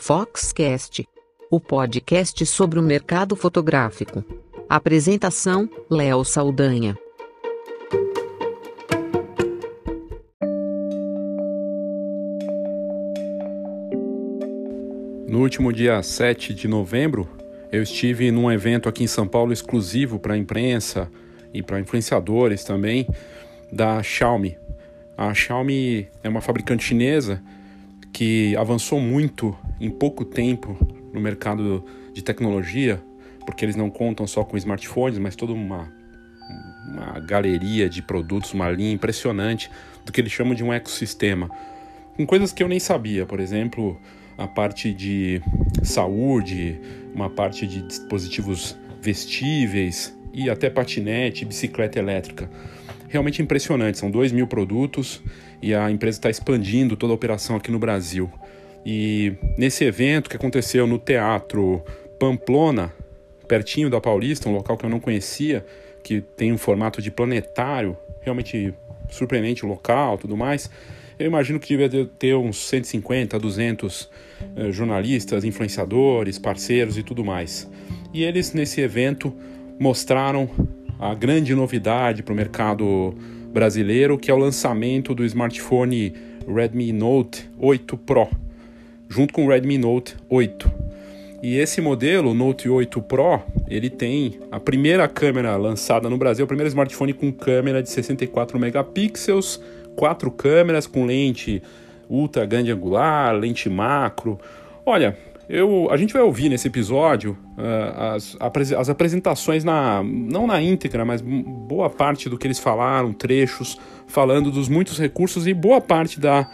Foxcast, o podcast sobre o mercado fotográfico. Apresentação: Léo Saldanha. No último dia 7 de novembro, eu estive num evento aqui em São Paulo exclusivo para a imprensa e para influenciadores também da Xiaomi. A Xiaomi é uma fabricante chinesa que avançou muito em pouco tempo no mercado de tecnologia, porque eles não contam só com smartphones, mas toda uma, uma galeria de produtos, uma linha impressionante do que eles chamam de um ecossistema. Com coisas que eu nem sabia, por exemplo, a parte de saúde, uma parte de dispositivos vestíveis e até patinete, bicicleta elétrica. Realmente impressionante, são 2 mil produtos e a empresa está expandindo toda a operação aqui no Brasil. E nesse evento que aconteceu no Teatro Pamplona, pertinho da Paulista, um local que eu não conhecia, que tem um formato de planetário, realmente surpreendente o local, tudo mais. Eu imagino que devia ter uns 150, 200 eh, jornalistas, influenciadores, parceiros e tudo mais. E eles nesse evento mostraram a grande novidade para o mercado brasileiro, que é o lançamento do smartphone Redmi Note 8 Pro, junto com o Redmi Note 8. E esse modelo, o Note 8 Pro, ele tem a primeira câmera lançada no Brasil, o primeiro smartphone com câmera de 64 megapixels, quatro câmeras com lente ultra grande angular, lente macro. Olha, eu, a gente vai ouvir nesse episódio uh, as, as apresentações, na, não na íntegra, mas boa parte do que eles falaram, trechos, falando dos muitos recursos e boa parte da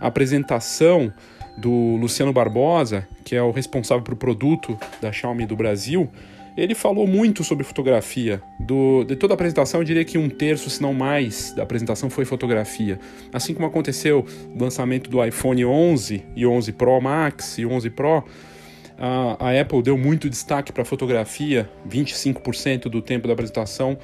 apresentação do Luciano Barbosa, que é o responsável pelo produto da Xiaomi do Brasil, ele falou muito sobre fotografia. Do, de toda a apresentação, eu diria que um terço, se não mais, da apresentação foi fotografia. Assim como aconteceu no lançamento do iPhone 11 e 11 Pro Max e 11 Pro, a, a Apple deu muito destaque para fotografia, 25% do tempo da apresentação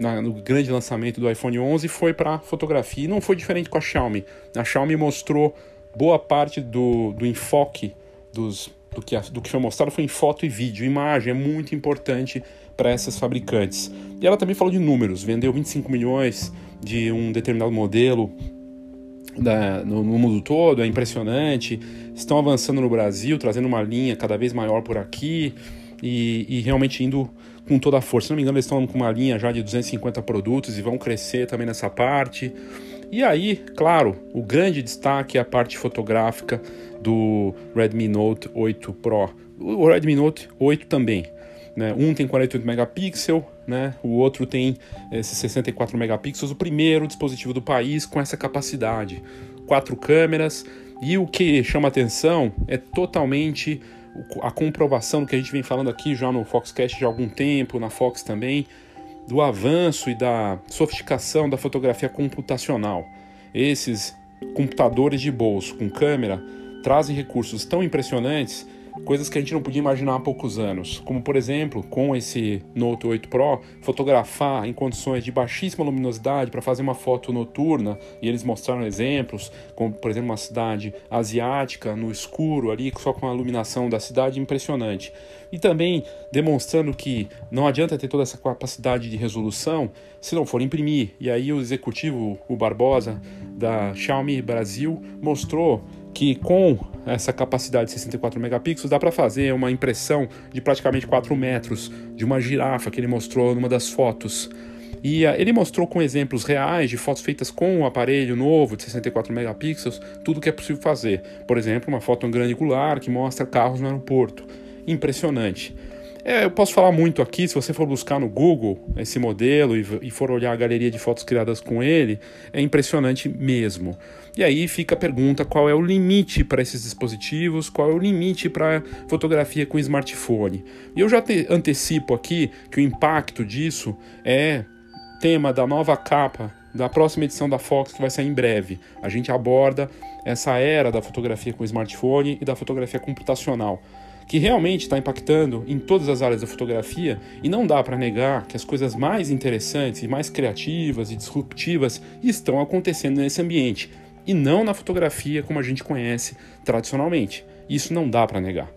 na, no grande lançamento do iPhone 11 foi para fotografia. E não foi diferente com a Xiaomi. A Xiaomi mostrou boa parte do, do enfoque dos do que, do que foi mostrado foi em foto e vídeo. Imagem é muito importante para essas fabricantes. E ela também falou de números: vendeu 25 milhões de um determinado modelo da, no, no, mundo todo, é impressionante. Estão avançando no Brasil, trazendo uma linha cada vez maior por aqui e, e realmente indo com toda a força. Se não me engano, eles estão com uma linha já de 250 produtos e vão crescer também nessa parte. E aí, claro, o grande destaque é a parte fotográfica do Redmi Note 8 Pro. O Redmi Note 8 também. Né? Um tem 48 megapixels, né? o outro tem esses 64 megapixels. O primeiro dispositivo do país com essa capacidade. Quatro câmeras. E o que chama atenção é totalmente a comprovação do que a gente vem falando aqui já no Foxcast já há algum tempo, na Fox também, do avanço e da sofisticação da fotografia computacional. Esses computadores de bolso com câmera trazem recursos tão impressionantes, coisas que a gente não podia imaginar há poucos anos, como por exemplo, com esse Note 8 Pro, fotografar em condições de baixíssima luminosidade para fazer uma foto noturna, e eles mostraram exemplos, como por exemplo uma cidade asiática no escuro ali, só com a iluminação da cidade impressionante. E também demonstrando que não adianta ter toda essa capacidade de resolução se não for imprimir. E aí o executivo, o Barbosa da Xiaomi Brasil, mostrou que com essa capacidade de 64 megapixels dá para fazer uma impressão de praticamente 4 metros de uma girafa que ele mostrou numa das fotos. E uh, ele mostrou com exemplos reais de fotos feitas com um aparelho novo de 64 megapixels tudo que é possível fazer. Por exemplo, uma foto em grande angular que mostra carros no aeroporto. Impressionante. É, eu posso falar muito aqui, se você for buscar no Google esse modelo e, e for olhar a galeria de fotos criadas com ele, é impressionante mesmo. E aí fica a pergunta: qual é o limite para esses dispositivos? Qual é o limite para fotografia com smartphone? E eu já te, antecipo aqui que o impacto disso é tema da nova capa da próxima edição da Fox que vai sair em breve. A gente aborda essa era da fotografia com smartphone e da fotografia computacional que realmente está impactando em todas as áreas da fotografia e não dá para negar que as coisas mais interessantes e mais criativas e disruptivas estão acontecendo nesse ambiente e não na fotografia como a gente conhece tradicionalmente. Isso não dá para negar.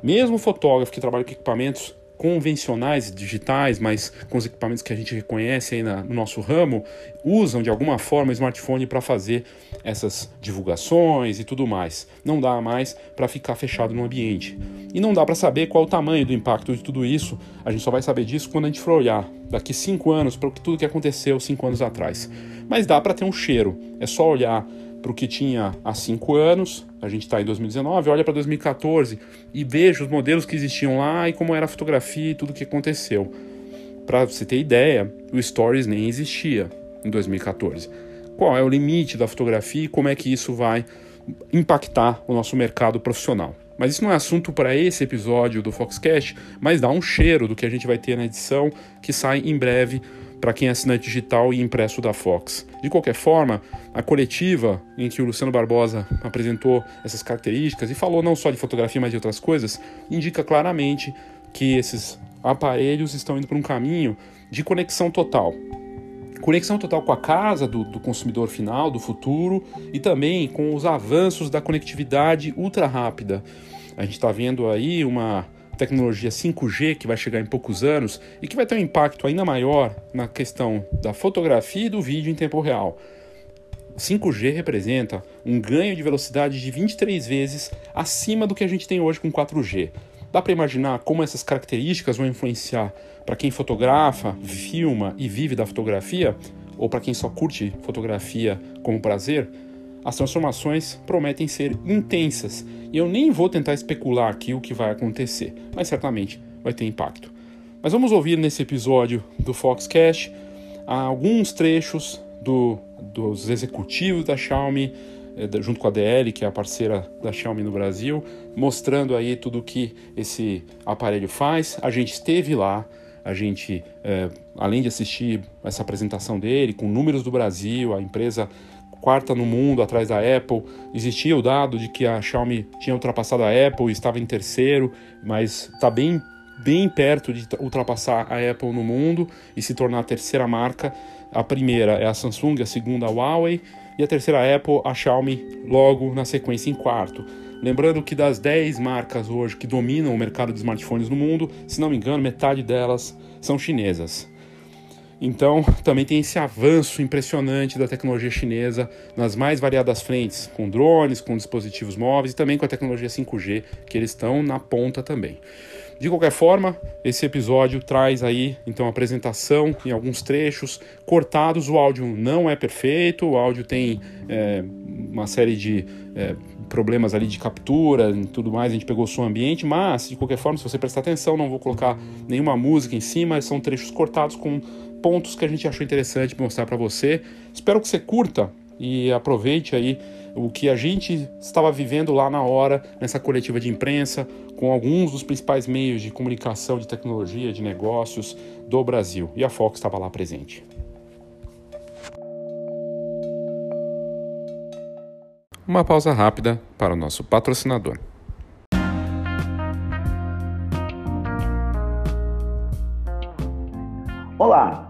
Mesmo o fotógrafo que trabalha com equipamentos convencionais, digitais, mas com os equipamentos que a gente reconhece aí na, no nosso ramo, usam de alguma forma smartphone para fazer essas divulgações e tudo mais. Não dá mais para ficar fechado no ambiente. E não dá para saber qual o tamanho do impacto de tudo isso. A gente só vai saber disso quando a gente for olhar daqui cinco anos para tudo que aconteceu cinco anos atrás. Mas dá para ter um cheiro. É só olhar para o que tinha há cinco anos, a gente está em 2019, olha para 2014 e veja os modelos que existiam lá e como era a fotografia e tudo o que aconteceu. Para você ter ideia, o Stories nem existia em 2014. Qual é o limite da fotografia e como é que isso vai impactar o nosso mercado profissional? Mas isso não é assunto para esse episódio do Foxcast, mas dá um cheiro do que a gente vai ter na edição que sai em breve para quem é assinante digital e impresso da Fox. De qualquer forma, a coletiva em que o Luciano Barbosa apresentou essas características e falou não só de fotografia, mas de outras coisas, indica claramente que esses aparelhos estão indo para um caminho de conexão total. Conexão total com a casa do, do, consumidor final, do futuro, e também com os avanços da conectividade ultra rápida. A gente está vendo aí uma tecnologia 5G que vai chegar em poucos anos e que vai ter um impacto ainda maior na questão da fotografia e do vídeo em tempo real. 5G representa um ganho de velocidade de 23 vezes acima do que a gente tem hoje com 4G. Dá para imaginar como essas características vão influenciar para quem fotografa, filma e vive da fotografia, ou para quem só curte fotografia como prazer? As transformações prometem ser intensas e eu nem vou tentar especular aqui o que vai acontecer, mas certamente vai ter impacto. Mas vamos ouvir nesse episódio do Foxcast alguns trechos do, dos executivos da Xiaomi, eh, junto com a DL, que é a parceira da Xiaomi no Brasil, mostrando aí tudo que esse aparelho faz. A gente esteve lá, a gente, é, além de assistir essa apresentação dele, com números do Brasil, a empresa quarta no mundo atrás da Apple. Existia o dado de que a Xiaomi tinha ultrapassado a Apple estava em terceiro, mas está bem, bem perto de ultrapassar a Apple no mundo e se tornar a terceira marca. A primeira é a Samsung, a segunda a Huawei e a terceira a Apple, a Xiaomi logo na sequência em quarto. Lembrando que das 10 marcas hoje que dominam o mercado de smartphones no mundo, se não me engano, metade delas são chinesas. Então, também tem esse avanço impressionante da tecnologia chinesa nas mais variadas frentes, com drones, com dispositivos móveis e também com a tecnologia 5G, que eles estão na ponta também. De qualquer forma, esse episódio traz aí então a apresentação em alguns trechos cortados. O áudio não é perfeito, o áudio tem é, uma série de é, problemas ali de captura e tudo mais. A gente pegou o som ambiente, mas de qualquer forma, se você prestar atenção, não vou colocar nenhuma música em cima. São trechos cortados com pontos que a gente achou interessante mostrar para você. Espero que você curta e aproveite aí o que a gente estava vivendo lá na hora, nessa coletiva de imprensa, com alguns dos principais meios de comunicação, de tecnologia, de negócios do Brasil. E a Fox estava lá presente. Uma pausa rápida para o nosso patrocinador. Olá,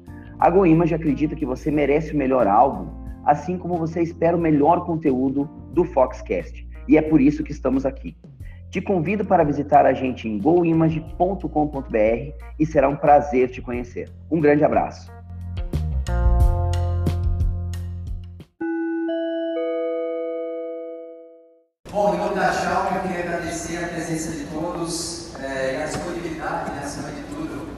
A GoImage acredita que você merece o melhor álbum, assim como você espera o melhor conteúdo do Foxcast. E é por isso que estamos aqui. Te convido para visitar a gente em goimage.com.br e será um prazer te conhecer. Um grande abraço. Bom, em nome da Xiaomi, eu queria agradecer a presença de todos é, e a disponibilidade, né, acima de tudo,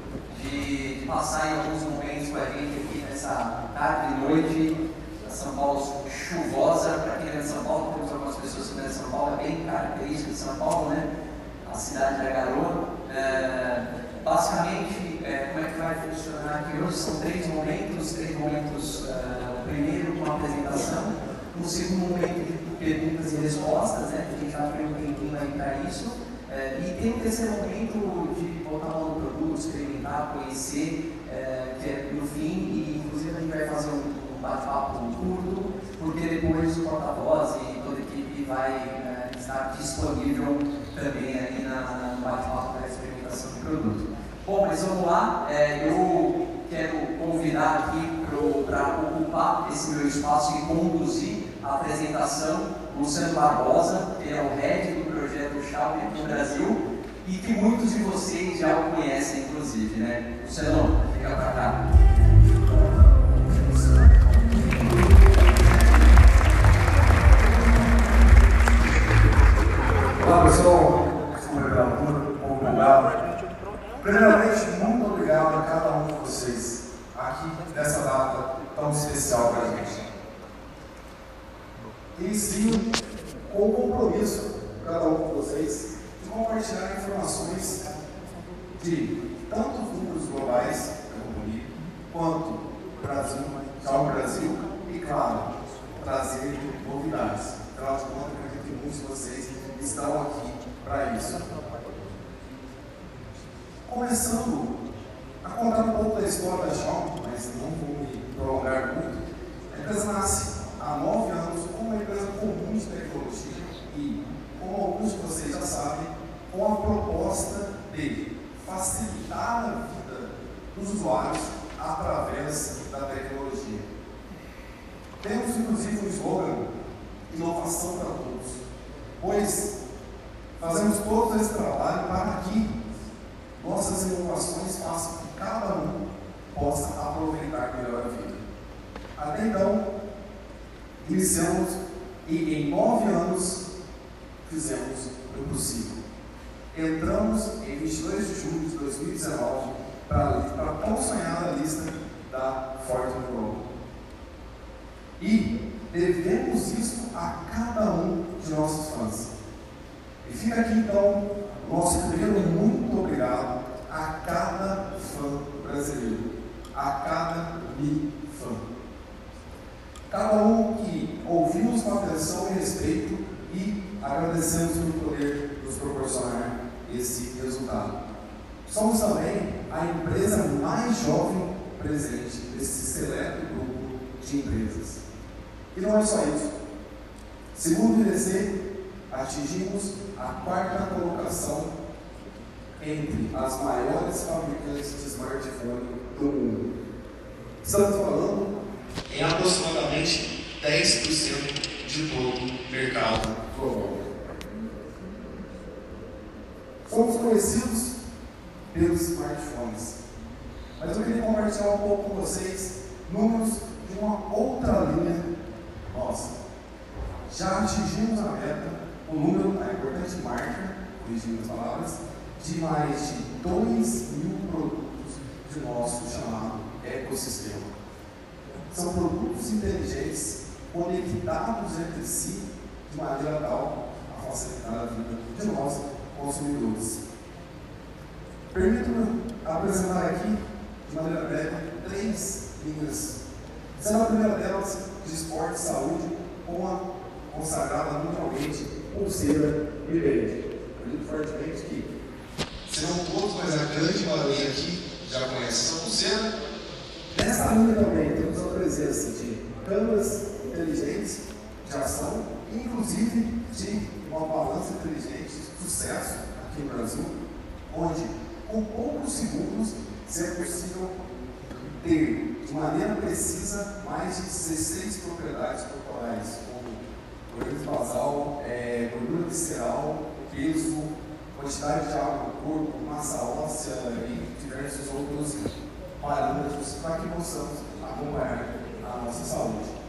de, de passar em alguns momentos com a gente aqui nessa tarde e noite, São Paulo chuvosa, para quem é de São Paulo, temos algumas pessoas que vêm de São Paulo, é bem característica de São Paulo, né? A cidade da garoa. É, basicamente, é, como é que vai funcionar aqui hoje? São três momentos, três momentos, é, primeiro com a apresentação, um segundo momento de perguntas e respostas, né? Que a gente já tem um tempinho aí para isso. É, e tem um terceiro momento de botar a mão no produto, experimentar, conhecer, é, que é no fim, e inclusive a gente vai fazer um, um bate-papo curto, porque depois o porta-voz e toda a equipe vai é, estar disponível também aí na, na bate-papo da experimentação do produto. Bom, mas vamos lá, é, eu quero convidar aqui para ocupar esse meu espaço e conduzir a apresentação Luciano Barbosa, que é o head do aqui no Brasil e que muitos de vocês já o conhecem, inclusive, né? Luciano, fica para cá. Olá pessoal, muito obrigado. Primeiramente, muito obrigado a cada um de vocês aqui nessa data tão especial para a gente. E sim, com o compromisso, cada um de vocês, de compartilhar informações de tanto números globais companhia, quanto Brasil, ao Brasil, e claro, trazer novidades. Afinal de contas, acredito que muitos de vocês estão aqui para isso. Começando a contar um pouco da história da Xiaomi, mas não vou me prolongar muito. A empresa nasce há nove anos como uma empresa comum de tecnologia e, como alguns de vocês já sabem, com a proposta de facilitar a vida dos usuários através da tecnologia. Temos inclusive um slogan, inovação para todos, pois fazemos todo esse trabalho para que nossas inovações façam que cada um possa aproveitar melhor a vida. Até então, iniciamos e em nove anos fizemos o possível. Entramos em 22 de julho de 2019 para a tão sonhada lista da Fortune Global. E devemos isso a cada um de nossos fãs. E fica aqui então nosso primeiro muito obrigado a cada fã brasileiro, a cada mi fã. Cada um que ouvimos com atenção e respeito agradecemos por poder nos proporcionar esse resultado. Somos também a empresa mais jovem presente nesse seleto grupo de empresas. E não é só isso. Segundo o IDC, atingimos a quarta colocação entre as maiores fabricantes de smartphone do mundo. Estamos falando em aproximadamente 10% de todo o mercado global. Somos conhecidos pelos smartphones, mas eu queria compartilhar um pouco com vocês números de uma outra linha nossa. Já atingimos a meta, o número, a importante marca, corrigindo as palavras, de mais de 2 mil produtos de nosso chamado ecossistema. São produtos inteligentes conectados entre si de maneira tal a facilitar a vida de nós, consumidores. Permito-me apresentar aqui, de maneira breve, três linhas. Sendo a primeira delas de esporte e saúde, com a consagrada mundialmente pulseira e verde. Acredito fortemente que serão poucos, mas a grande maioria aqui já conhece essa pulseira. Nessa linha também temos a presença de câmeras inteligentes de ação, inclusive de uma balança inteligente de sucesso aqui no Brasil, onde com poucos segundos é possível ter de maneira precisa mais de 16 propriedades corporais, como gordura basal, é, gordura visceral, peso, quantidade de água no corpo, massa óssea e diversos outros parâmetros para que possamos acompanhar a nossa saúde.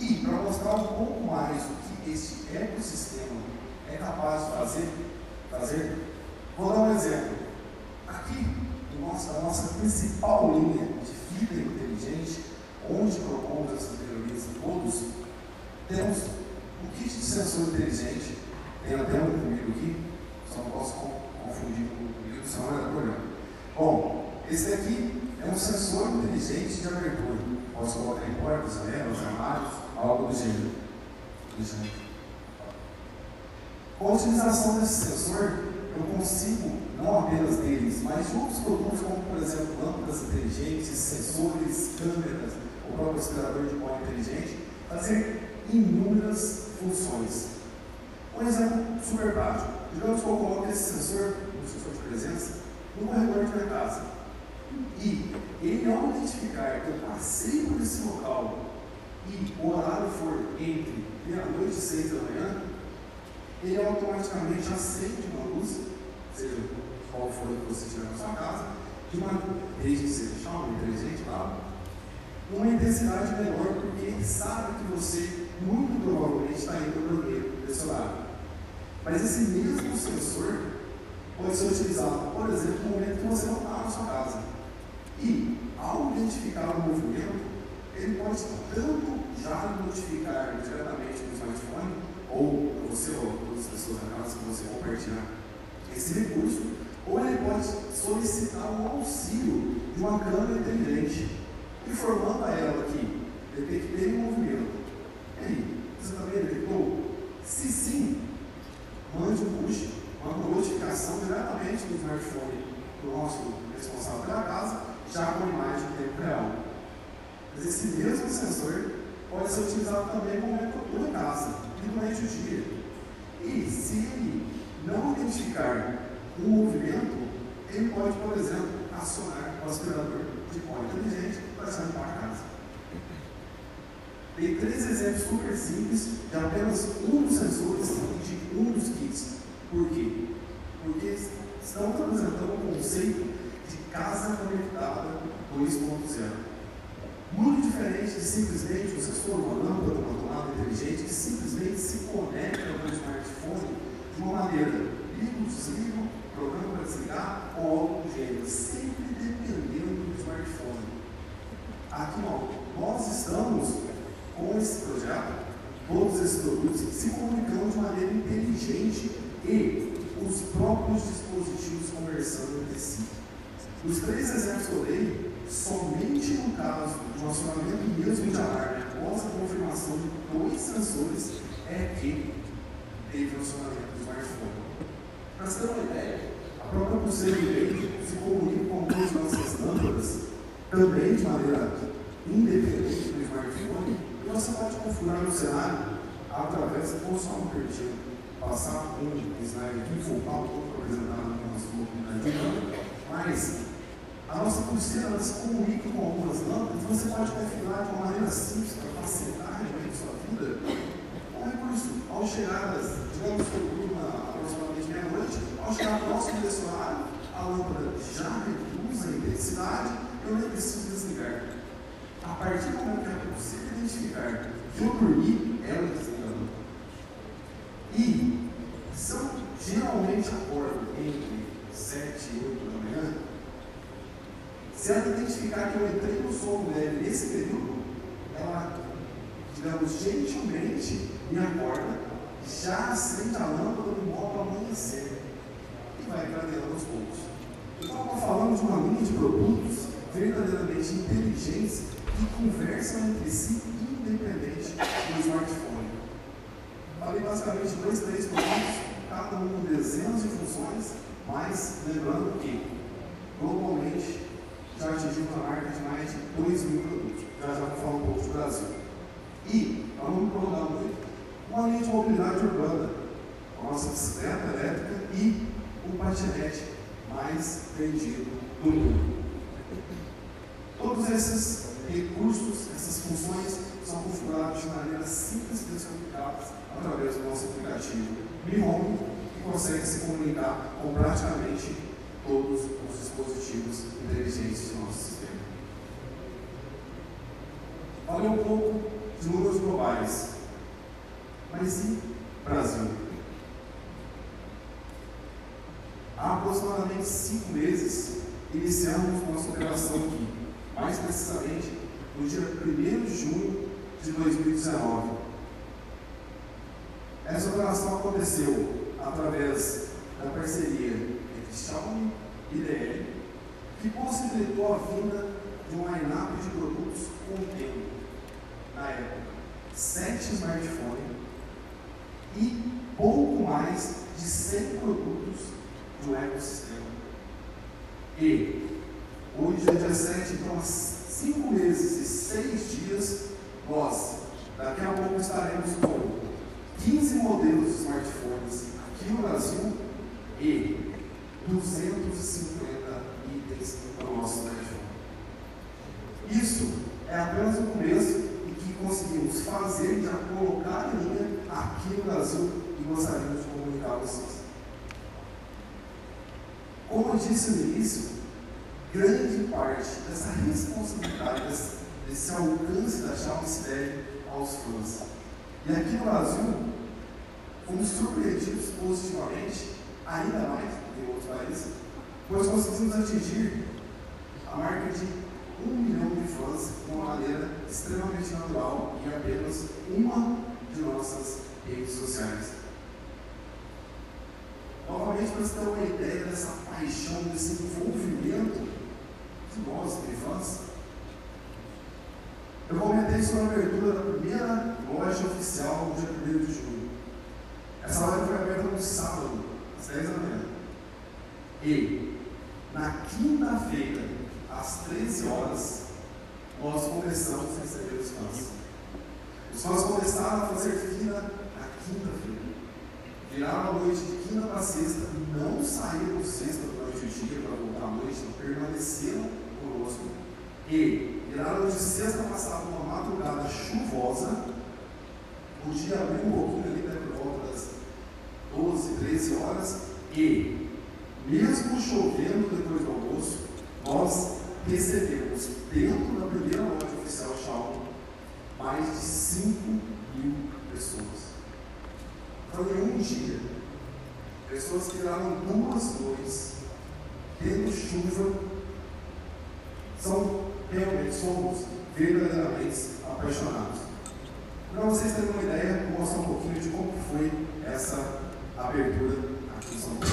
E para mostrar um pouco mais o que esse ecossistema é capaz de fazer, fazer vou dar um exemplo. Aqui, nossa, a nossa principal linha de fibra inteligente, onde propomos essas melhorias todos, temos um kit de sensor inteligente, tem até um comigo aqui, só não posso confundir com o comigo, senão é problema. Bom, esse aqui é um sensor inteligente de abertura. Posso colocar em portas, janelas, armários, algo do gênero. Com a utilização desse sensor, eu consigo, não apenas deles, mas de outros produtos, como por exemplo lâmpadas inteligentes, sensores, câmeras, o próprio aspirador de pó inteligente, fazer inúmeras funções. Um exemplo super prático. Digamos que eu coloco esse sensor, um sensor de presença, no corredor de minha casa. E ele, ao identificar que eu passei por esse local e o horário for entre meia-noite e seis da manhã, ele automaticamente acende uma luz, seja qual for que você tiver na sua casa, de uma, desde que seja chama, inteligente, claro, uma intensidade menor, porque ele sabe que você muito provavelmente está indo para o banheiro desse horário. Mas esse mesmo sensor pode ser utilizado, por exemplo, no momento que você não está na sua casa. E, ao identificar o movimento, ele pode tanto já notificar diretamente no smartphone, ou você ou todas as pessoas da casa que você compartilhar esse recurso, ou ele pode solicitar o auxílio de uma câmera inteligente, informando a ela que detectei o movimento. E aí, você também detectou? Se sim, mande um push, uma notificação diretamente do smartphone do nosso responsável pela casa, já com imagem em tempo real. Mas esse mesmo sensor pode ser utilizado também como eu em casa, e durante o dia. E se ele não identificar um movimento, ele pode, por exemplo, acionar o aspirador de pó inteligente para sair para casa. Tem três exemplos super simples de apenas um dos sensores de um dos kits. Por quê? Porque estamos apresentando um conceito de casa conectada 2.0 muito diferente de simplesmente você for uma lâmpada, uma tomada inteligente, que simplesmente se conecta ao smartphone de uma maneira ligo, desligo, programa para desligar ou algo do gênero, sempre dependendo do smartphone. Aqui nós estamos com esse projeto, todos esses produtos se comunicando de maneira inteligente e os próprios dispositivos conversando entre si. Os três exemplos que eu dei, somente no caso de acionamento mesmo de alarme após a confirmação de dois sensores é que teve o acionamento do smartphone. Para você ter uma ideia, a própria pulseira de leite se comunica com duas nossas lâmpadas, também de maneira independente do smartphone, e você pode configurar o cenário através, só um pertinho, passar um slide aqui, voltar um pouco para apresentar a nossa comunidade mas a nossa pulseira ela se comunica com algumas lâmpadas, você pode configurar de uma maneira simples para facilitar realmente sua vida. Um recurso, ao chegar, digamos que eu aproximadamente meia-noite, ao chegar próximo desse horário, a lâmpada já reduz a intensidade, eu nem preciso desligar. A partir do momento que a pulseira identificar que eu dormi, ela desliga a lâmpada. E são geralmente acordo entre 7 e 8 da manhã, se ela identificar que eu entrei no sono leve nesse período, ela, digamos, gentilmente me acorda, já acende a lâmpada no modo amanhecer e vai gradeando aos poucos. Então, estou falando de uma linha de produtos verdadeiramente inteligentes que conversam entre si independente do smartphone. Falei basicamente dois, três produtos, cada um com dezenas de funções, mas lembrando que globalmente já atingimos a marca de mais de 2 mil produtos. Já já vou falar um pouco do Brasil. E, não me prolongar muito, uma linha de mobilidade urbana, a nossa bicicleta elétrica e o patinete mais vendido do mundo. Todos esses recursos, essas funções, são configurados de maneira simples e descomplicadas através do nosso aplicativo Mi Home, que consegue se comunicar com praticamente todos os dispositivos inteligentes do nosso sistema. Falei um pouco de números globais, mas e Brasil? Há aproximadamente cinco meses iniciamos nossa operação aqui, mais precisamente no dia 1 de junho de 2019. Essa operação aconteceu através da parceria Xiaomi e DL, que possibilitou a vinda de um line-up de produtos contendo, na época, sete smartphones e pouco mais de 100 produtos do ecossistema. E hoje é dia 7, então há 5 meses e 6 dias, nós daqui a pouco estaremos com 15 modelos de smartphones aqui no Brasil e 250 itens para o nosso smartphone. Isso é apenas o começo e que conseguimos fazer, já colocar em linha aqui no Brasil e gostaríamos de comunicar a vocês. Como eu disse no início, grande parte dessa responsabilidade, desse, alcance da Xiaomi se deve aos fãs. E aqui no Brasil, fomos surpreendidos positivamente, ainda mais do que outros países, pois conseguimos atingir a marca de um milhão de fãs de uma maneira extremamente natural em apenas uma de nossas redes sociais. Novamente, para você ter uma ideia dessa paixão, desse envolvimento de nós, de fãs, eu comentei sobre a abertura da primeira loja oficial no dia 1 de julho. Essa loja foi aberta no sábado, 10 da manhã. E, na quinta-feira, às 13 horas, nós começamos a receber os fãs. Os fãs começaram a fazer fila na quinta-feira. Viraram a noite de quinta para sexta, não saíram sexta durante o dia para voltar à noite, permaneceram conosco. E viraram de sexta passada uma madrugada chuvosa, o dia abriu um pouquinho ali né, por volta das 12, 13 horas, e mesmo chovendo depois do almoço, nós recebemos dentro da primeira loja oficial Xiaomi mais de 5 mil pessoas. Então, em um dia, pessoas que tiraram duas noites, tendo chuva, são realmente, somos verdadeiramente apaixonados. Para vocês terem uma ideia, vou mostrar um pouquinho de como foi essa abertura aqui em São Paulo.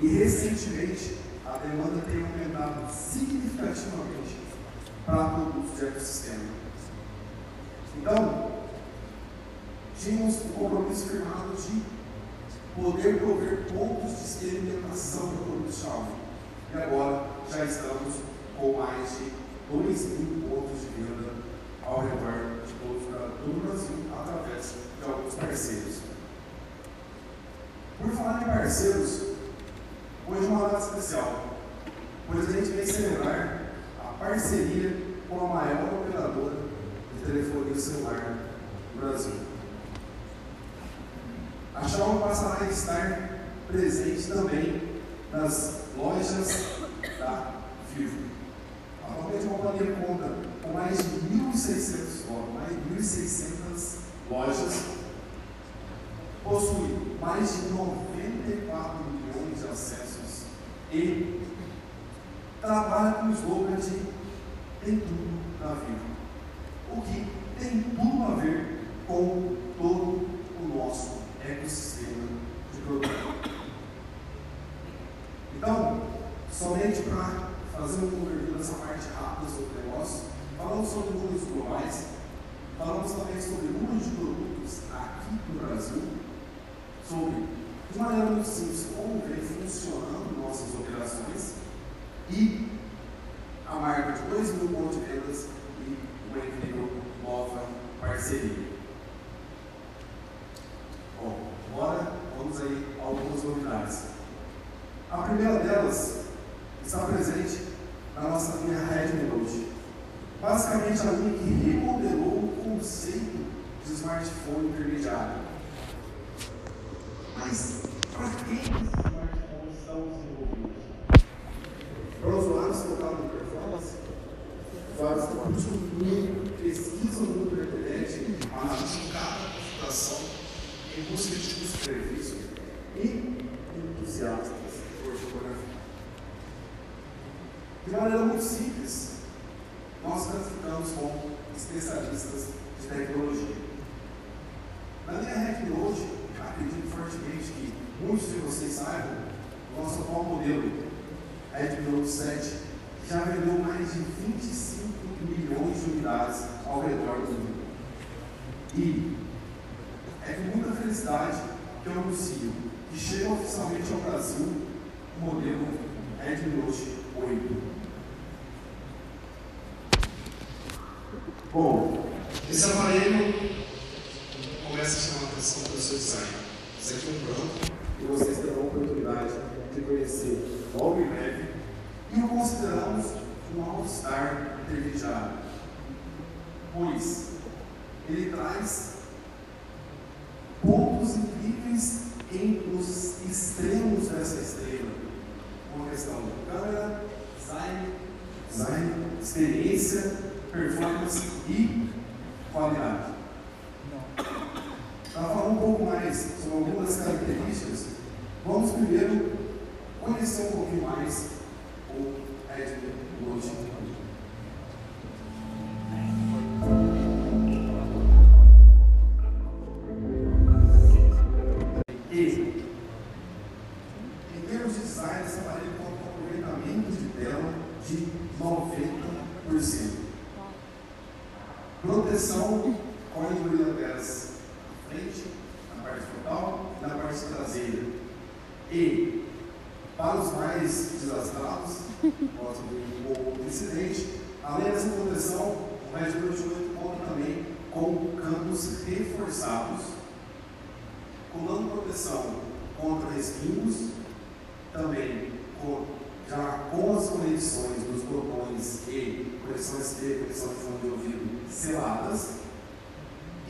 E recentemente a demanda tem aumentado significativamente para produtos de ecossistema. Então, tínhamos o compromisso firmado de poder prover pontos de experimentação do produto Xiaomi. E agora já estamos com mais de 2 mil pontos de venda ao redor de todo, o Brasil, através de alguns parceiros. Por falar em parceiros, hoje é uma data especial, pois a gente vem celebrar a parceria com a maior operadora de telefonia celular do Brasil. A Xiaomi passará a estar presente também nas lojas da Vivo. Atualmente a companhia conta com mais de 1.600 mais de 1.600 lojas, possui mais de 94 milhões de acessos e trabalha com o slogan de tem tudo na Vivo. O que tem tudo a ver com todo o nosso ecossistema de produto. Então, somente para fazer um overview dessa parte rápida sobre o negócio, falamos sobre números globais, falamos também sobre números de produtos aqui no Brasil, sobre, de maneira muito simples, como vem funcionando nossas operações e a marca de 2 mil pontos de vendas e uma incrível nova parceria. Bom, agora vamos aí a algumas novidades. A primeira delas está presente na nossa linha Redmi Note. Basicamente a que remodelou o conceito de smartphone intermediário. Mas para quem esses smartphones são desenvolvidos? Para usuários focados em performance? Fazem curso muito, pesquisam muito na internet, analisam cada configuração em busca de custo-benefício e entusiastas por fotografia. De maneira muito simples, nós classificamos como especialistas de tecnologia. Na linha Redmi Note, acredito fortemente que muitos de vocês saibam, o nosso atual modelo Note 7 já vendeu mais de 25 milhões de unidades ao redor do mundo. E é com muita felicidade que eu anuncio que chega oficialmente ao Brasil o modelo Note 8. Bom, esse aparelho começa a chamar a atenção pelo seu design. Isso aqui é um branco e vocês terão a oportunidade de conhecer logo em breve. E o consideramos um all-star intermediário, pois ele traz pontos incríveis em os extremos dessa estrela. Uma questão de câmera, design, design, experiência, performance e qualidade. Para falar um pouco mais sobre algumas características, vamos primeiro conhecer um pouquinho mais o Edmund Note. Para os mais desastrados, gosto de um pouco incidente, além dessa proteção, o Red Bull 8 conta também com campos reforçados, com dando proteção contra respingos, também com, já com as conexões dos botões e conexões de conexão de fone de ouvido seladas,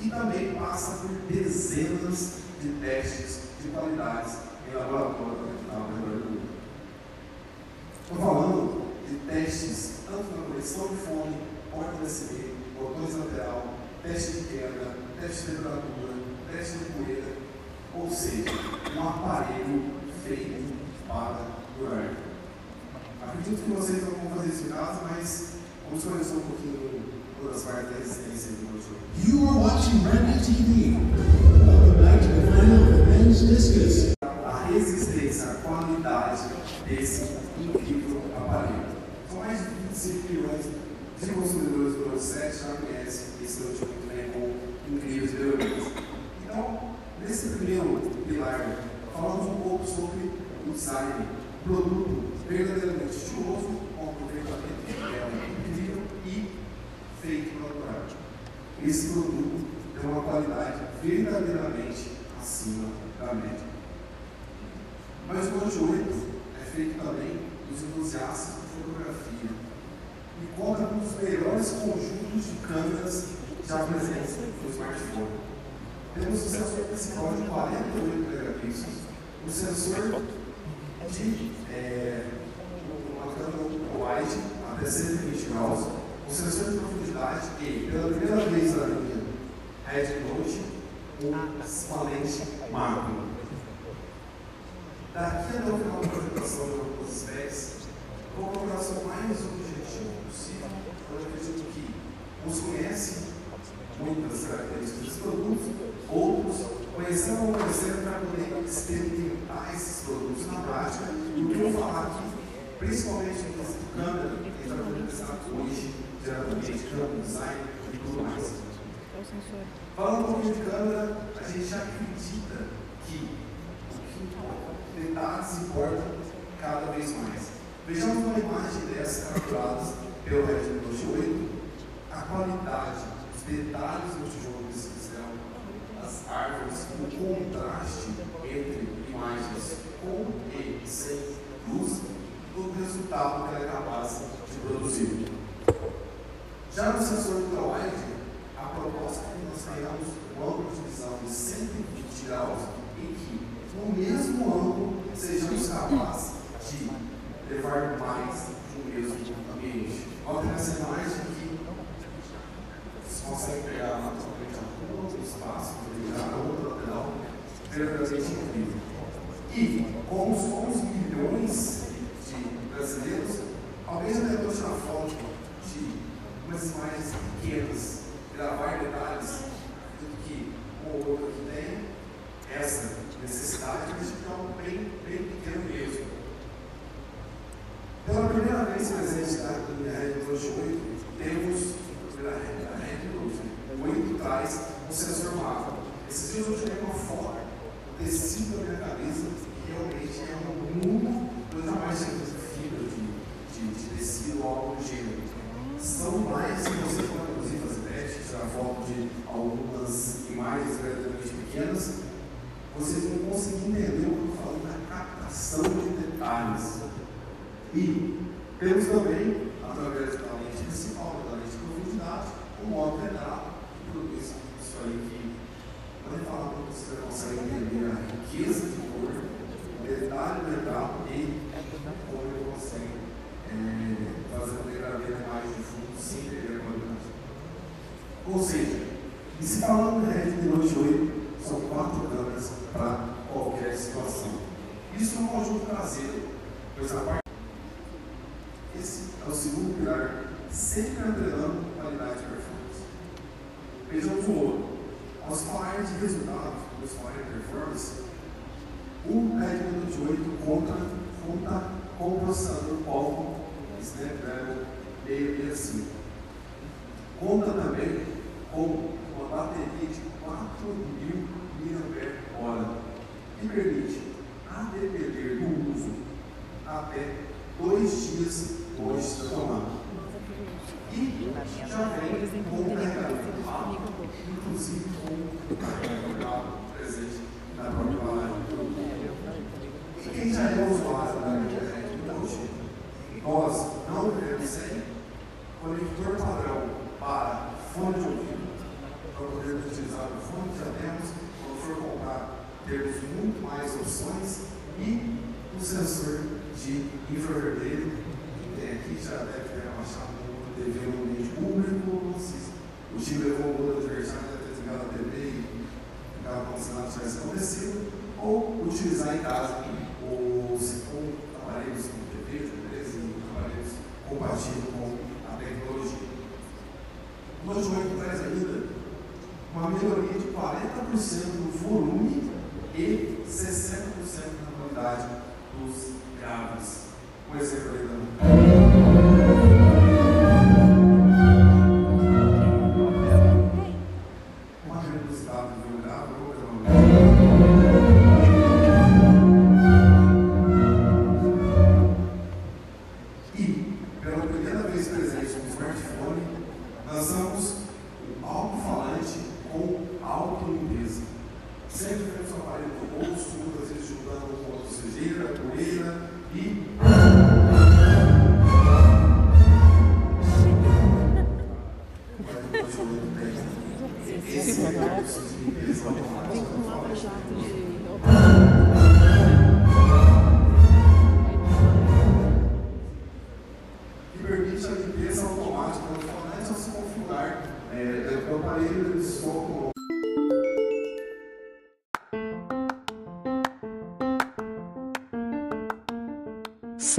e também passa por dezenas de testes de qualidades em laboratório do mundo. Estou falando de testes tanto na conexão de porta USB, botões lateral, teste de queda, teste de temperatura, teste de poeira, ou seja, um aparelho feito para durar. Acredito que vocês vão fazer isso mas vamos conhecer um pouquinho das partes da resistência do jogo. You are watching Rebel TV. Welcome back to the final of Men's Discus. a resistência, a qualidade desse incrível aparelho. São mais de 25 milhões de consumidores do Note 7 já conhecem esse 8 né, com incríveis melhorias. Então, nesse primeiro pilar, falamos um pouco sobre o design, produto verdadeiramente estiloso, com aproveitamento de tela incrível e feito natural. Esse produto tem uma qualidade verdadeiramente acima da média. Mas o Note 8 é feito também dos entusiastas de fotografia e conta com os melhores conjuntos de câmeras já presentes no smartphone. Temos o sensor principal de 48 megapixels, o sensor de é, uma câmera wide até 120 graus, o sensor de profundidade e, pela primeira vez na linha Red Note, uma lente macro. Daqui até o final da apresentação de alguns specs, vou procurar ser o mais objetivo possível, eu acredito que uns conhecem muitas características dos produtos, outros conhecendo ou conhecendo para poder experimentar esses produtos na prática. E o que eu vou falar aqui, principalmente questão de câmera, que a gente vai poder testar hoje, diretamente, câmera, design e tudo mais. Falando um pouquinho de câmera, a gente acredita que o que importa, detalhes importam cada vez mais. Vejamos uma imagem dessas capturadas pelo Red Note 8, a qualidade, os detalhes do tijolo desse céu, as árvores, o contraste entre imagens com e sem luz, do resultado que ela é capaz de produzir. Já no sensor ultrawide, a proposta é que nós tenhamos um ângulo de visão de 120 graus que, no mesmo ângulo, sejamos capazes de levar mais de um mesmo ambiente. Olha nessa imagem aqui, você consegue pegar naturalmente a outro espaço, pegar a outra lateral, verdadeiramente incrível. E, com os 11 milhões de brasileiros, talvez eu tenha tirar foto de umas imagens pequenas, gravar detalhes do que ou outro aqui tem, essa necessidade, mas de algo bem, bem pequeno mesmo. Pela primeira vez presente na Red Plus 8, temos pela Red Plus 8 traz um sensor mapa. Esses dias eu tirei uma foto, o tecido da minha cabeça realmente é um mundo, eu mais tinha visto fibra de, de, de tecido ou algo do gênero. São mais que você pode, inclusive, fazer testes, tirar foto de algumas imagens relativamente pequenas, vocês vão conseguir entender o que eu falo da captação de detalhes. E temos também, através da lente principal, da lente de profundidade, o modo retrato, que produz isso aí que, quando eu falar para você, você consegue entender a riqueza de cor, o detalhe do retrato e como ele consegue é, fazer uma degradê mais de fundo sem perder a qualidade. Ou seja, e se falando de Red de Noite 8, são quatro câmeras para qualquer situação. Isso é um conjunto traseiro, pois a parte esse é o segundo pilar, sempre atrelando qualidade e performance. Vejamos o outro. Aos falar de resultados, aos falar de performance, o Redmi Note 8 conta, conta com o processador Qualcomm Snapdragon 665. Conta também com uma bateria de 4.000 mAh, que permite, a depender do uso, até dois dias depois da tomada. E já vem com o carregamento rápido, inclusive com o carregamento presente na própria embalagem do produto. E quem já é usuário da internet hoje, nós não devemos ser conector padrão para fone de ouvido, para poder utilizar o fone, já temos, quando for comprar, termos muito mais opções e o sensor de infravermelho, que tem aqui, já deve ter abaixado no TV no ambiente público, se o time levou o gol adversário, deve ter desligado a TV e ficava tivesse acontecido, ou utilizar em casa os aparelhos com TV, TVs e aparelhos compatíveis com a tecnologia. Note 8 traz ainda uma melhoria de 40% no volume e 60% na qualidade dos graves. Um exemplo aí também.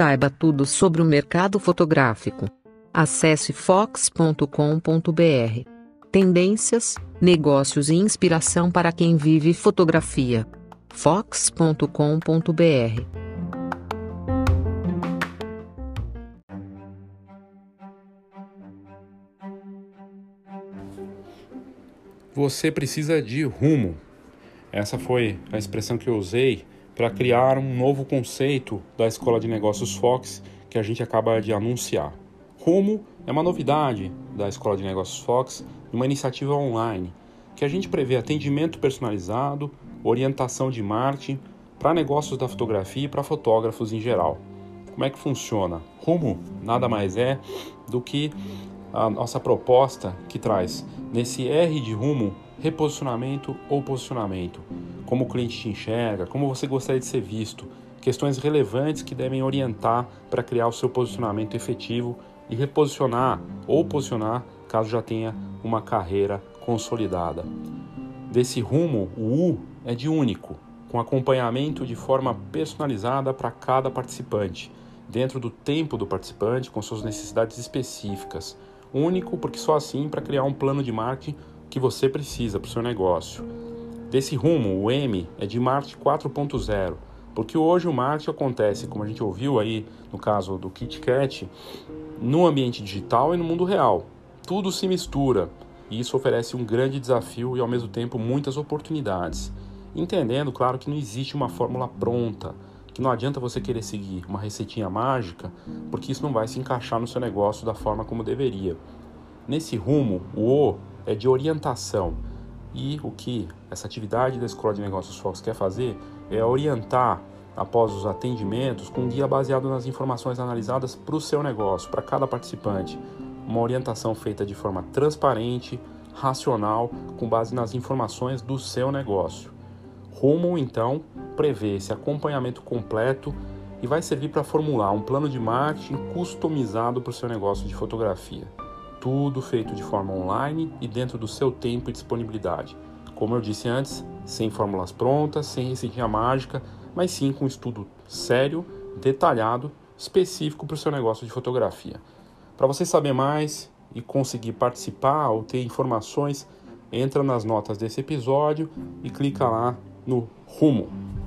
Saiba tudo sobre o mercado fotográfico. Acesse fox.com.br. Tendências, negócios e inspiração para quem vive fotografia. fox.com.br. Você precisa de rumo. Essa foi a expressão que eu usei para criar um novo conceito da Escola de Negócios Fox que a gente acaba de anunciar. Rumo é uma novidade da Escola de Negócios Fox, uma iniciativa online que a gente prevê atendimento personalizado, orientação de marketing para negócios da fotografia e para fotógrafos em geral. Como é que funciona? Rumo nada mais é do que a nossa proposta que traz nesse R de rumo reposicionamento ou posicionamento, como o cliente te enxerga, como você gostaria de ser visto, questões relevantes que devem orientar para criar o seu posicionamento efetivo e reposicionar ou posicionar caso já tenha uma carreira consolidada. Desse rumo, o U é de único, com acompanhamento de forma personalizada para cada participante, dentro do tempo do participante, com suas necessidades específicas. Único porque só assim para criar um plano de marketing que você precisa para o seu negócio. Desse rumo, o M é de Marte 4.0, porque hoje o Marte acontece, como a gente ouviu aí no caso do KitKat, no ambiente digital e no mundo real. Tudo se mistura e isso oferece um grande desafio e ao mesmo tempo muitas oportunidades. Entendendo, claro, que não existe uma fórmula pronta, que não adianta você querer seguir uma receitinha mágica, porque isso não vai se encaixar no seu negócio da forma como deveria. Nesse rumo, o O é de orientação. E o que essa atividade da Escola de Negócios Fox quer fazer é orientar após os atendimentos com um guia baseado nas informações analisadas para o seu negócio, para cada participante. Uma orientação feita de forma transparente, racional, com base nas informações do seu negócio. Rumo, então, prevê esse acompanhamento completo e vai servir para formular um plano de marketing customizado para o seu negócio de fotografia tudo feito de forma online e dentro do seu tempo e disponibilidade. Como eu disse antes, sem fórmulas prontas, sem receitinha mágica, mas sim com um estudo sério, detalhado, específico para o seu negócio de fotografia. Para você saber mais e conseguir participar ou ter informações, entra nas notas desse episódio e clica lá no Rumo.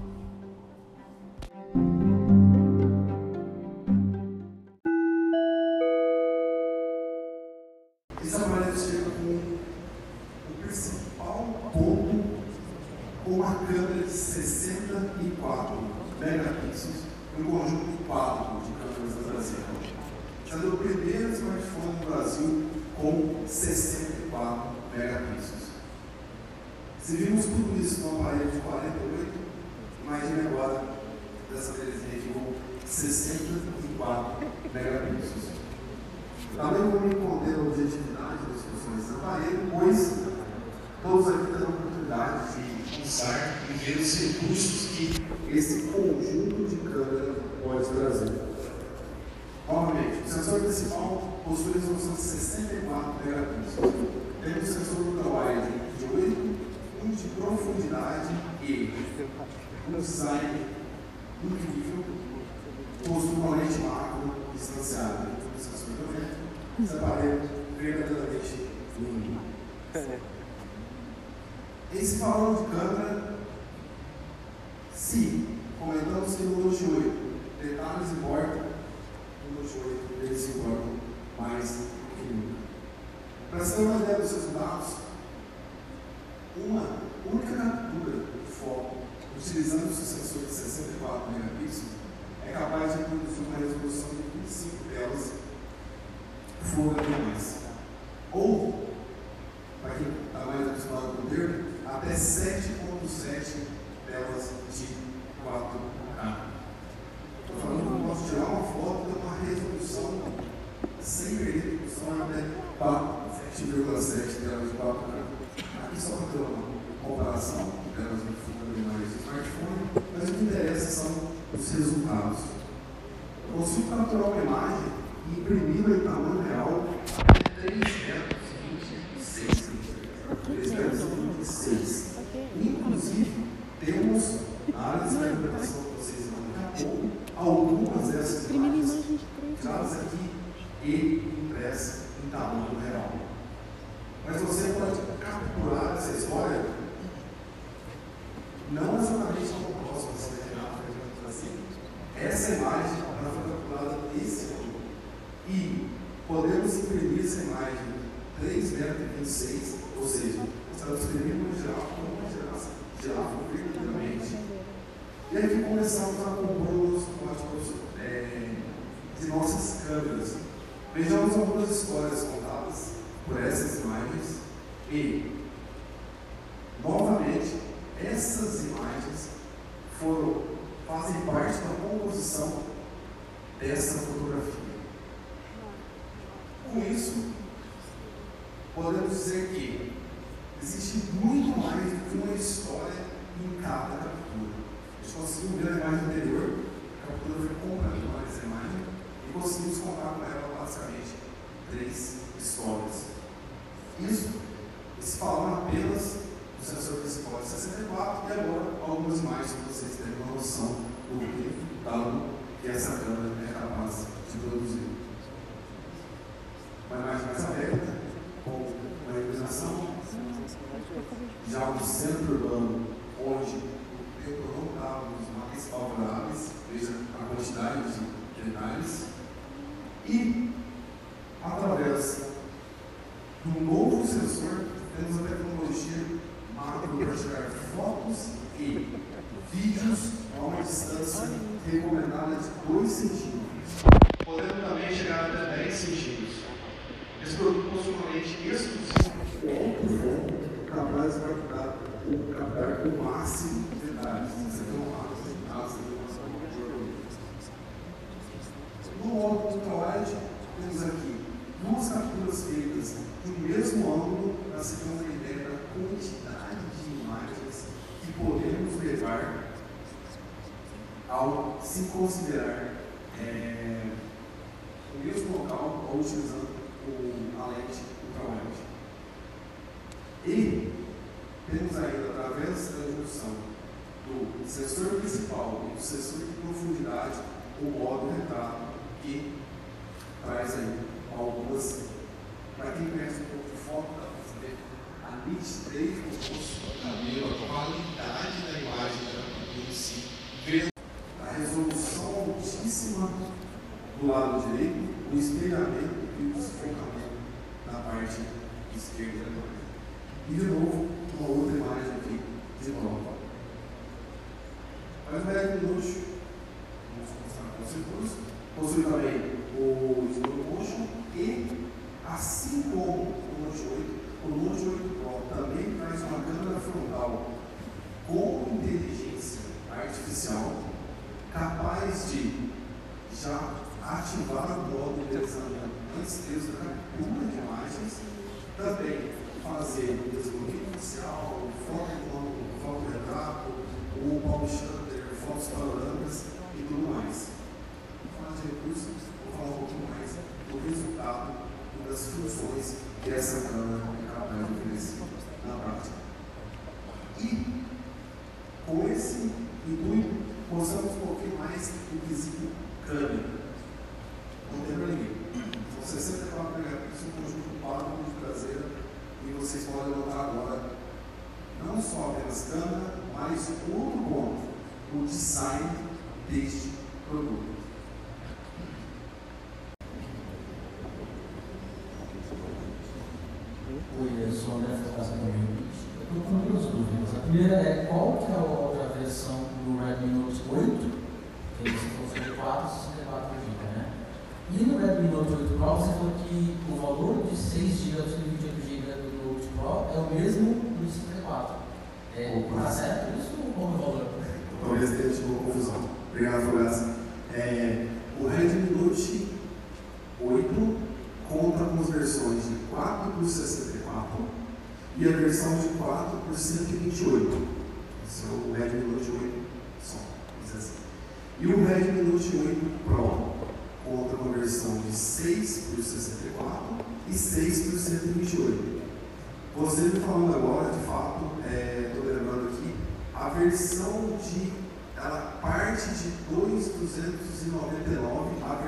falando que essa câmera é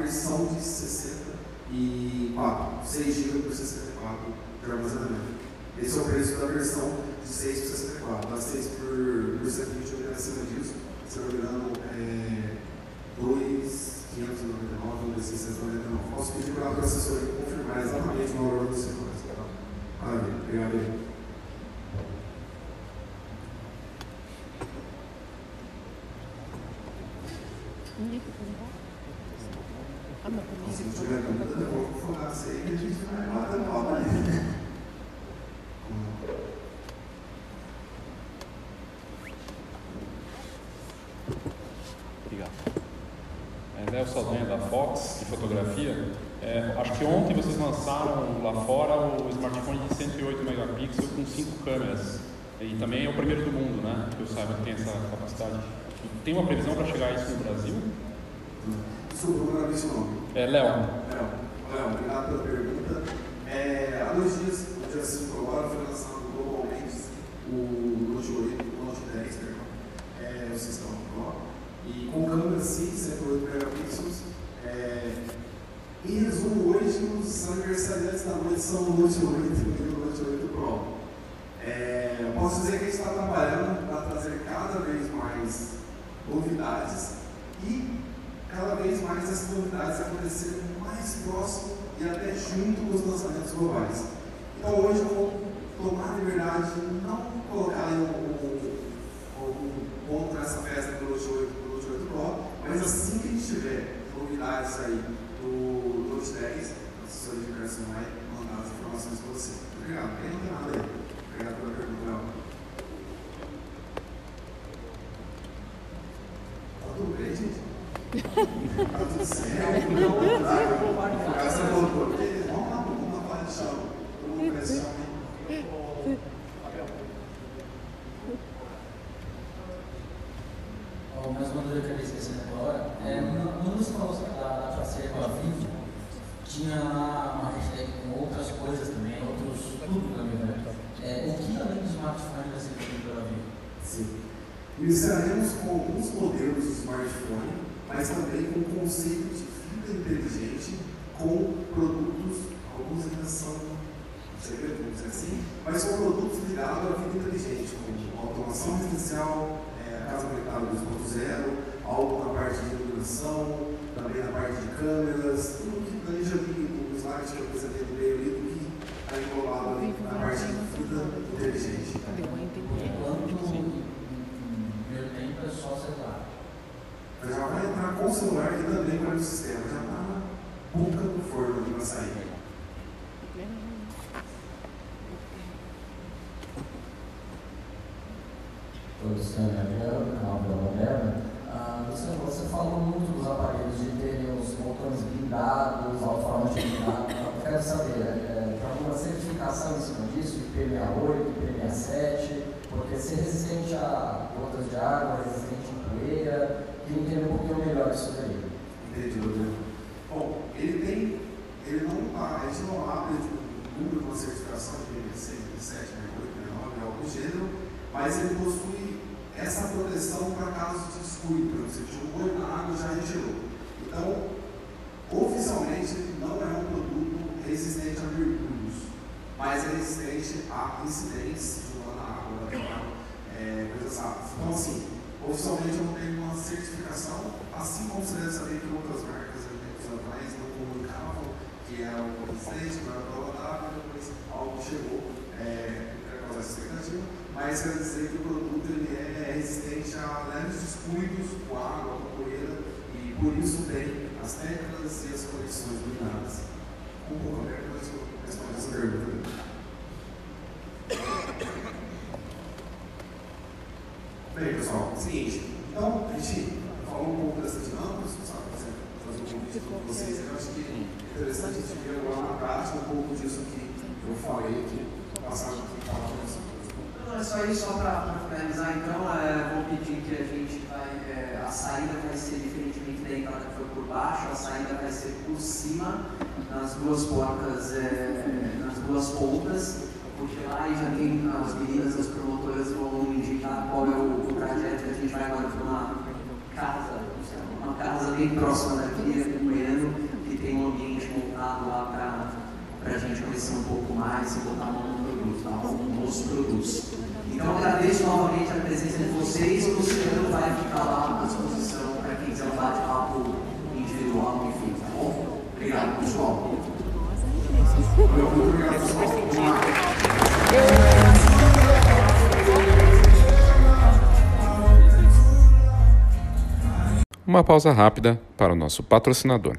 versão de 64, 6 GB por 64 de armazenamento. Esse é o preço da versão de 6 por 64, da 6 por, por 128 acima disso, se não me engano, é 2,599 ou 2,699. Posso pedir para o assessor confirmar exatamente o valor do seu preço. Maravilha, obrigado aí. Indica se tiver dúvida, eu vou falar assim a gente vai matar a pau aí. Obrigado. É, né, Léo Saldanha é da Fox, de fotografia. É, acho que ontem vocês lançaram lá fora o smartphone de 108 megapixels com 5 câmeras. E também é o primeiro do mundo, né? Que eu saiba que tem essa capacidade. Tem uma previsão para chegar a isso no Brasil? Não. Seu não é seu nome. É, Léo. Léo, obrigado pela pergunta. É, há dois dias, no dia 5 agora, foi lançado globalmente o Note 8, o Note 10, perdão, é, o sistema Pro, e com câmera 5, 108 megapixels. É, em resumo, hoje os aniversariantes da noite são o Note 8 e o Note 8 Pro. É, posso dizer que a gente está trabalhando para trazer cada vez mais novidades cada vez mais essas comunidades acontecendo mais próximo e até junto com os lançamentos globais. Então hoje eu vou tomar liberdade de não colocar o ponto nessa festa pelo 28 Pro, mas assim que a gente tiver novidades aí do 210, a assessoria de criação vai mandar as informações para você. Obrigado, quem não tem nada aí. Obrigado pela pergunta. Mais uma dúvida que eu ia esquecendo agora. É, você falou da, da a tinha uma com outras coisas também, outros tudo também, né? É, o que além do smartphone vai ser feito pela? Sim. Iniciaremos com alguns modelos de smartphone, mas também com o conceito de vida inteligente com produtos, alguns ainda são segredos, assim, mas são produtos ligados à vida inteligente, como automação residencial, é, casa conectada 2.0, algo na parte de iluminação, também na parte de câmeras, tudo que daí já vi no slide que eu apresentei no meio ali, do que está englobado ali na parte de vida inteligente. Enquanto no meu tempo é só celular. Mas já vai entrar com o celular e também com o sistema. Já está na boca do forno ali para sair. Do canal Pela Moderna. Ah, Luciano, você falou muito dos aparelhos de terem os botões blindados, alto-falante blindado. Eu quero saber, é, para alguma certificação em cima disso, IP68, IP67, porque ser resistente a gotas de água, resistente em poeira, e entender um pouquinho melhor isso daí. Entendi, Rodrigo. Bom, ele tem, ele não está, a gente não abre de um número de certificação de BMC, 7, 8, 9, algo do gênero, mas ele possui essa proteção para casos de descuido, por exemplo, jogou na água já retirou. Então, oficialmente, não é um produto resistente a mergulhos, mas é resistente a incidentes jogando na água, é, coisas rápidas. Então, assim, oficialmente eu não tenho uma certificação, assim como você deve saber que outras marcas em tempos atrás não comunicavam que era um resistente, que era prova d'água, depois algo chegou é, para causar essa expectativa, mas quer dizer que o produto ele é resistente a leves descuidos com água, com poeira, e por isso tem as teclas e as conexões blindadas. Um pouco aberto, mas eu respondo essa pergunta. Bem, pessoal, seguinte, então a gente falou um pouco dessas dinâmicas, sabe, fazer, fazer um convite com vocês, eu acho que é interessante a gente ver agora na prática um pouco disso que eu falei aqui, passar aqui para vocês. Não, é só isso, só para finalizar então, é, vou pedir que a gente vai, é, a saída vai ser diferentemente da entrada que foi por baixo, a saída vai ser por cima, nas duas portas, é, nas duas pontas, porque lá já tem as meninas, as promotoras vão indicar qual é o, trajeto que a gente vai agora para uma casa, uma casa bem próxima daqui, acompanhando, que tem um ambiente montado lá para a gente conhecer um pouco mais e botar mão no produto, tá? nos produtos. Então agradeço novamente a presença de vocês. O Luciano vai ficar lá à disposição para quem quiser um bate-papo individual, enfim, tá bom? Obrigado, pessoal. Pessoal. Vamos lá. Uma pausa rápida para o nosso patrocinador.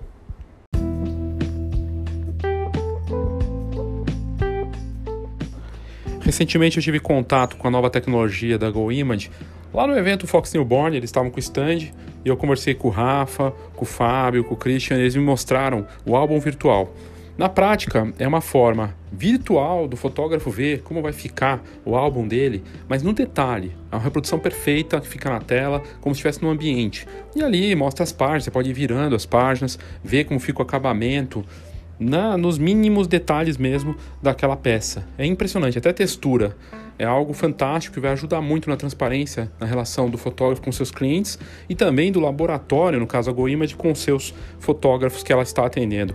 Recentemente eu tive contato com a nova tecnologia da GoImage. Lá no evento Fox Newborn, eles estavam com o stand e eu conversei com o Rafa, com o Fábio, com o Christian, eles me mostraram o álbum virtual. Na prática, é uma forma virtual do fotógrafo ver como vai ficar o álbum dele, mas no detalhe. É uma reprodução perfeita que fica na tela, como se estivesse no ambiente. E ali mostra as páginas, você pode ir virando as páginas, ver como fica o acabamento, na, nos mínimos detalhes mesmo daquela peça. É impressionante, até textura. É algo fantástico que vai ajudar muito na transparência na relação do fotógrafo com seus clientes e também do laboratório, no caso a GoImage, com seus fotógrafos que ela está atendendo.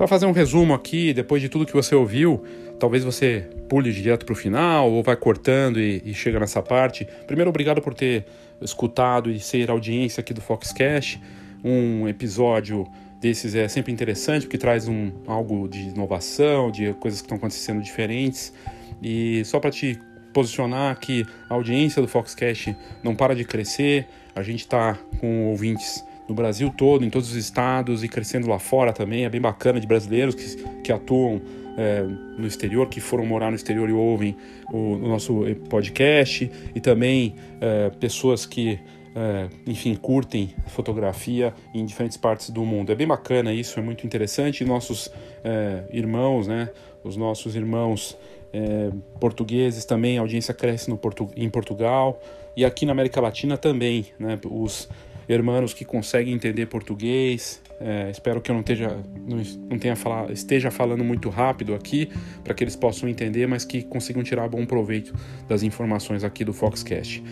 Para fazer um resumo aqui, depois de tudo que você ouviu, talvez você pule direto para o final ou vai cortando e, e, chega nessa parte. Primeiro, obrigado por ter escutado e ser audiência aqui do Foxcast. Um episódio desses é sempre interessante porque traz um, algo de inovação, de coisas que estão acontecendo diferentes. E só para te posicionar que a audiência do Foxcast não para de crescer, a gente está com ouvintes no Brasil todo, em todos os estados e crescendo lá fora também. É bem bacana de brasileiros que, que atuam é, no exterior, que foram morar no exterior e ouvem o, o nosso podcast, e também é, pessoas que, é, enfim, curtem fotografia em diferentes partes do mundo. É bem bacana isso, é muito interessante. E nossos é, irmãos, né, os nossos irmãos é, portugueses também, a audiência cresce no Portu em Portugal e aqui na América Latina também, né, os hermanos que conseguem entender português. É, espero que eu não, esteja, não, tenha esteja falando muito rápido aqui, para que eles possam entender, mas que consigam tirar bom proveito das informações aqui do Foxcast.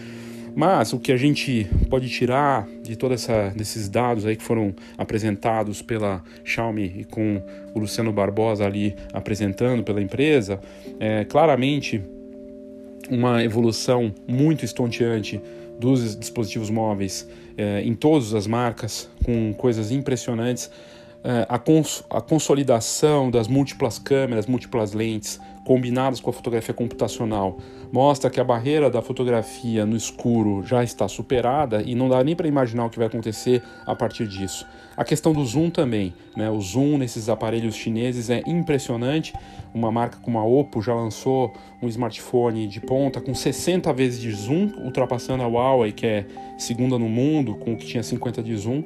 Mas o que a gente pode tirar de todos esses dados aí que foram apresentados pela Xiaomi e com o Luciano Barbosa ali apresentando pela empresa, é claramente uma evolução muito estonteante dos dispositivos móveis eh, em todas as marcas, com coisas impressionantes. Eh, a, cons a consolidação das múltiplas câmeras, múltiplas lentes, combinadas com a fotografia computacional, mostra que a barreira da fotografia no escuro já está superada e não dá nem para imaginar o que vai acontecer a partir disso. A questão do zoom também, né? O zoom nesses aparelhos chineses é impressionante. Uma marca como a Oppo já lançou um smartphone de ponta com 60 vezes de zoom, ultrapassando a Huawei, que é segunda no mundo, com o que tinha 50 de zoom.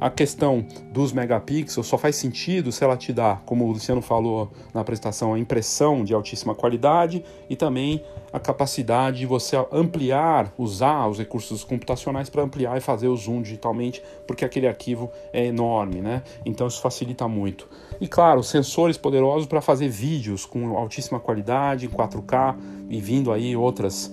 A questão dos megapixels só faz sentido se ela te dá, como o Luciano falou na apresentação, a impressão de altíssima qualidade e também a capacidade de você ampliar, usar os recursos computacionais para ampliar e fazer o zoom digitalmente, porque aquele arquivo é enorme, né? Então isso facilita muito. E claro, sensores poderosos para fazer vídeos com altíssima qualidade, em 4K e vindo aí outras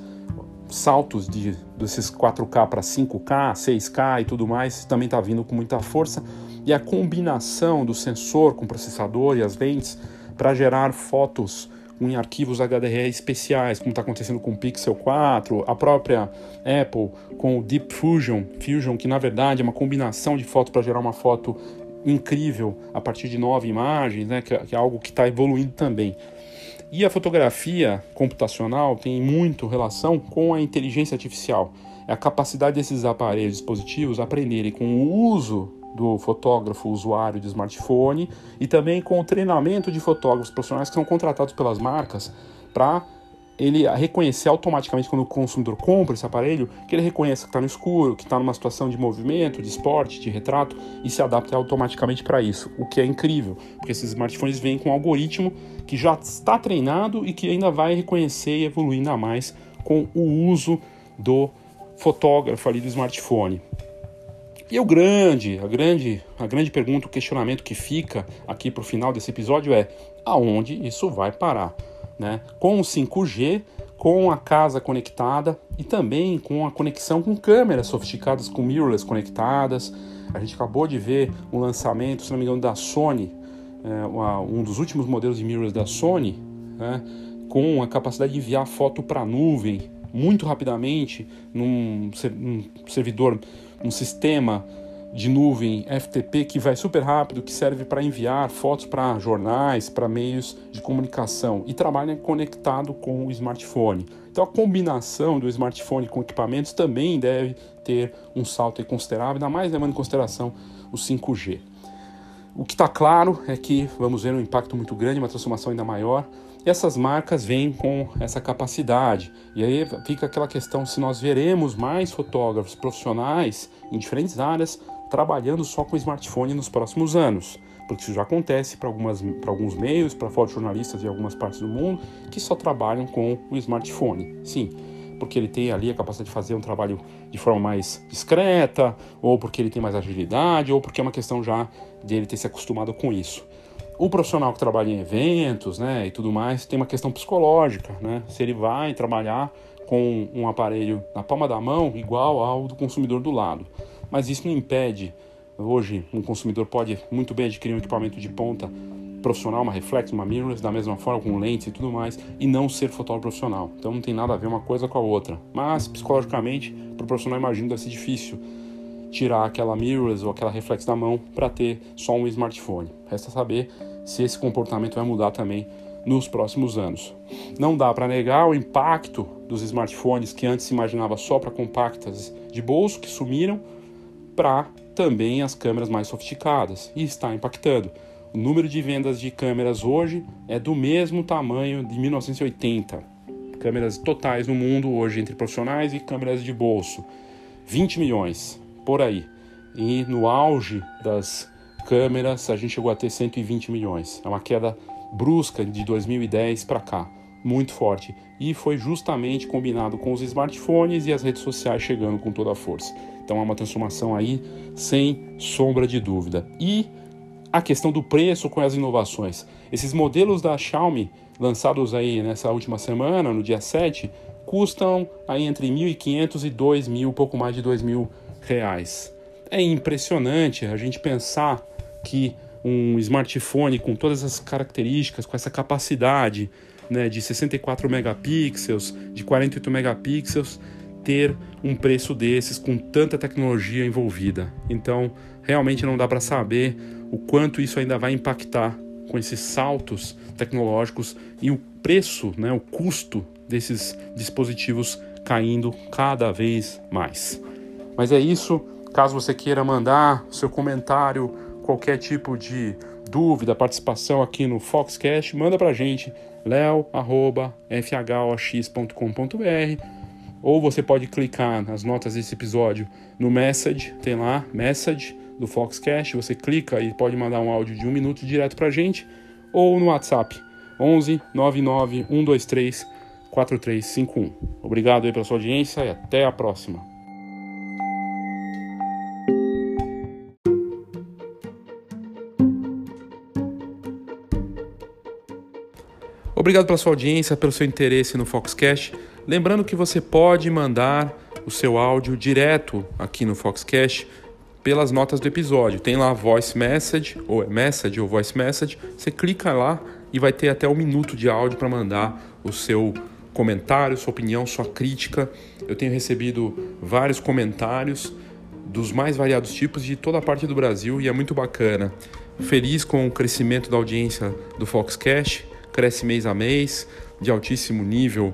saltos de, desses 4K para 5K, 6K e tudo mais também está vindo com muita força. E a combinação do sensor com o processador e as lentes para gerar fotos em arquivos HDR especiais, como está acontecendo com o Pixel 4, a própria Apple com o Deep Fusion, Fusion que na verdade é uma combinação de fotos para gerar uma foto incrível a partir de nove imagens, né, que, que é algo que está evoluindo também. E a fotografia computacional tem muito relação com a inteligência artificial. É a capacidade desses aparelhos dispositivos aprenderem com o uso do fotógrafo usuário de smartphone e também com o treinamento de fotógrafos profissionais que são contratados pelas marcas para ele reconhecer automaticamente quando o consumidor compra esse aparelho, que ele reconheça que está no escuro, que está numa situação de movimento, de esporte, de retrato e se adapte automaticamente para isso, o que é incrível, porque esses smartphones vêm com um algoritmo que já está treinado e que ainda vai reconhecer e evoluir ainda mais com o uso do fotógrafo ali do smartphone. E o grande, a grande, a grande pergunta, o questionamento que fica aqui para o final desse episódio é: aonde isso vai parar? Né? com o 5G, com a casa conectada e também com a conexão com câmeras sofisticadas, com mirrorless conectadas. A gente acabou de ver um lançamento, se não me engano, da Sony, é, um dos últimos modelos de mirrorless da Sony, né? com a capacidade de enviar foto para a nuvem muito rapidamente num, num servidor, um sistema de nuvem FTP que vai super rápido, que serve para enviar fotos para jornais, para meios de comunicação e trabalha conectado com o smartphone. Então a combinação do smartphone com equipamentos também deve ter um salto considerável, ainda mais levando em consideração o 5G. O que está claro é que vamos ver um impacto muito grande, uma transformação ainda maior. E essas marcas vêm com essa capacidade. E aí fica aquela questão: se nós veremos mais fotógrafos profissionais em diferentes áreas trabalhando só com smartphone nos próximos anos, porque isso já acontece para alguns meios, para fotojornalistas de algumas partes do mundo que só trabalham com o smartphone. Sim, porque ele tem ali a capacidade de fazer um trabalho de forma mais discreta, ou porque ele tem mais agilidade, ou porque é uma questão já dele ter se acostumado com isso. O profissional que trabalha em eventos, né, e tudo mais, tem uma questão psicológica, né? Se ele vai trabalhar com um aparelho na palma da mão igual ao do consumidor do lado. Mas isso não impede. Hoje, um consumidor pode muito bem adquirir um equipamento de ponta profissional, uma reflex, uma mirrorless, da mesma forma, com lentes e tudo mais, e não ser fotógrafo profissional. Então não tem nada a ver uma coisa com a outra. Mas, psicologicamente, para o profissional, imagino deve ser difícil tirar aquela mirrorless ou aquela reflex da mão para ter só um smartphone. Resta saber se esse comportamento vai mudar também nos próximos anos. Não dá para negar o impacto dos smartphones que antes se imaginava só para compactas de bolso, que sumiram, para também as câmeras mais sofisticadas, e está impactando. O número de vendas de câmeras hoje é do mesmo tamanho de 1980. Câmeras totais no mundo hoje entre profissionais e câmeras de bolso. 20 milhões, por aí. E no auge das câmeras a gente chegou a ter 120 milhões. É uma queda brusca de 2010 para cá, muito forte. E foi justamente combinado com os smartphones e as redes sociais chegando com toda a força. Então é uma transformação aí sem sombra de dúvida. E a questão do preço com as inovações. Esses modelos da Xiaomi lançados aí nessa última semana, no dia 7, custam aí entre 1.500 e 2.000, pouco mais de 2.000 reais. É impressionante a gente pensar que um smartphone com todas essas características, com essa capacidade né, de 64 megapixels, de 48 megapixels, ter um preço desses com tanta tecnologia envolvida. Então, realmente não dá para saber o quanto isso ainda vai impactar com esses saltos tecnológicos e o preço, né, o custo desses dispositivos caindo cada vez mais. Mas é isso. Caso você queira mandar seu comentário, qualquer tipo de dúvida, participação aqui no Foxcast, manda pra gente leo@fhox.com.br ou você pode clicar nas notas desse episódio no message, tem lá message do Foxcast, você clica e pode mandar um áudio de um minuto direto pra gente ou no WhatsApp 11 99 123 4351. Obrigado aí pela sua audiência e até a próxima. Obrigado pela sua audiência, pelo seu interesse no Foxcast. Lembrando que você pode mandar o seu áudio direto aqui no Foxcast pelas notas do episódio. Tem lá voice message, ou é message ou voice message. Você clica lá e vai ter até um minuto de áudio para mandar o seu comentário, sua opinião, sua crítica. Eu tenho recebido vários comentários dos mais variados tipos de toda a parte do Brasil e é muito bacana. Feliz com o crescimento da audiência do Foxcast cresce mês a mês, de altíssimo nível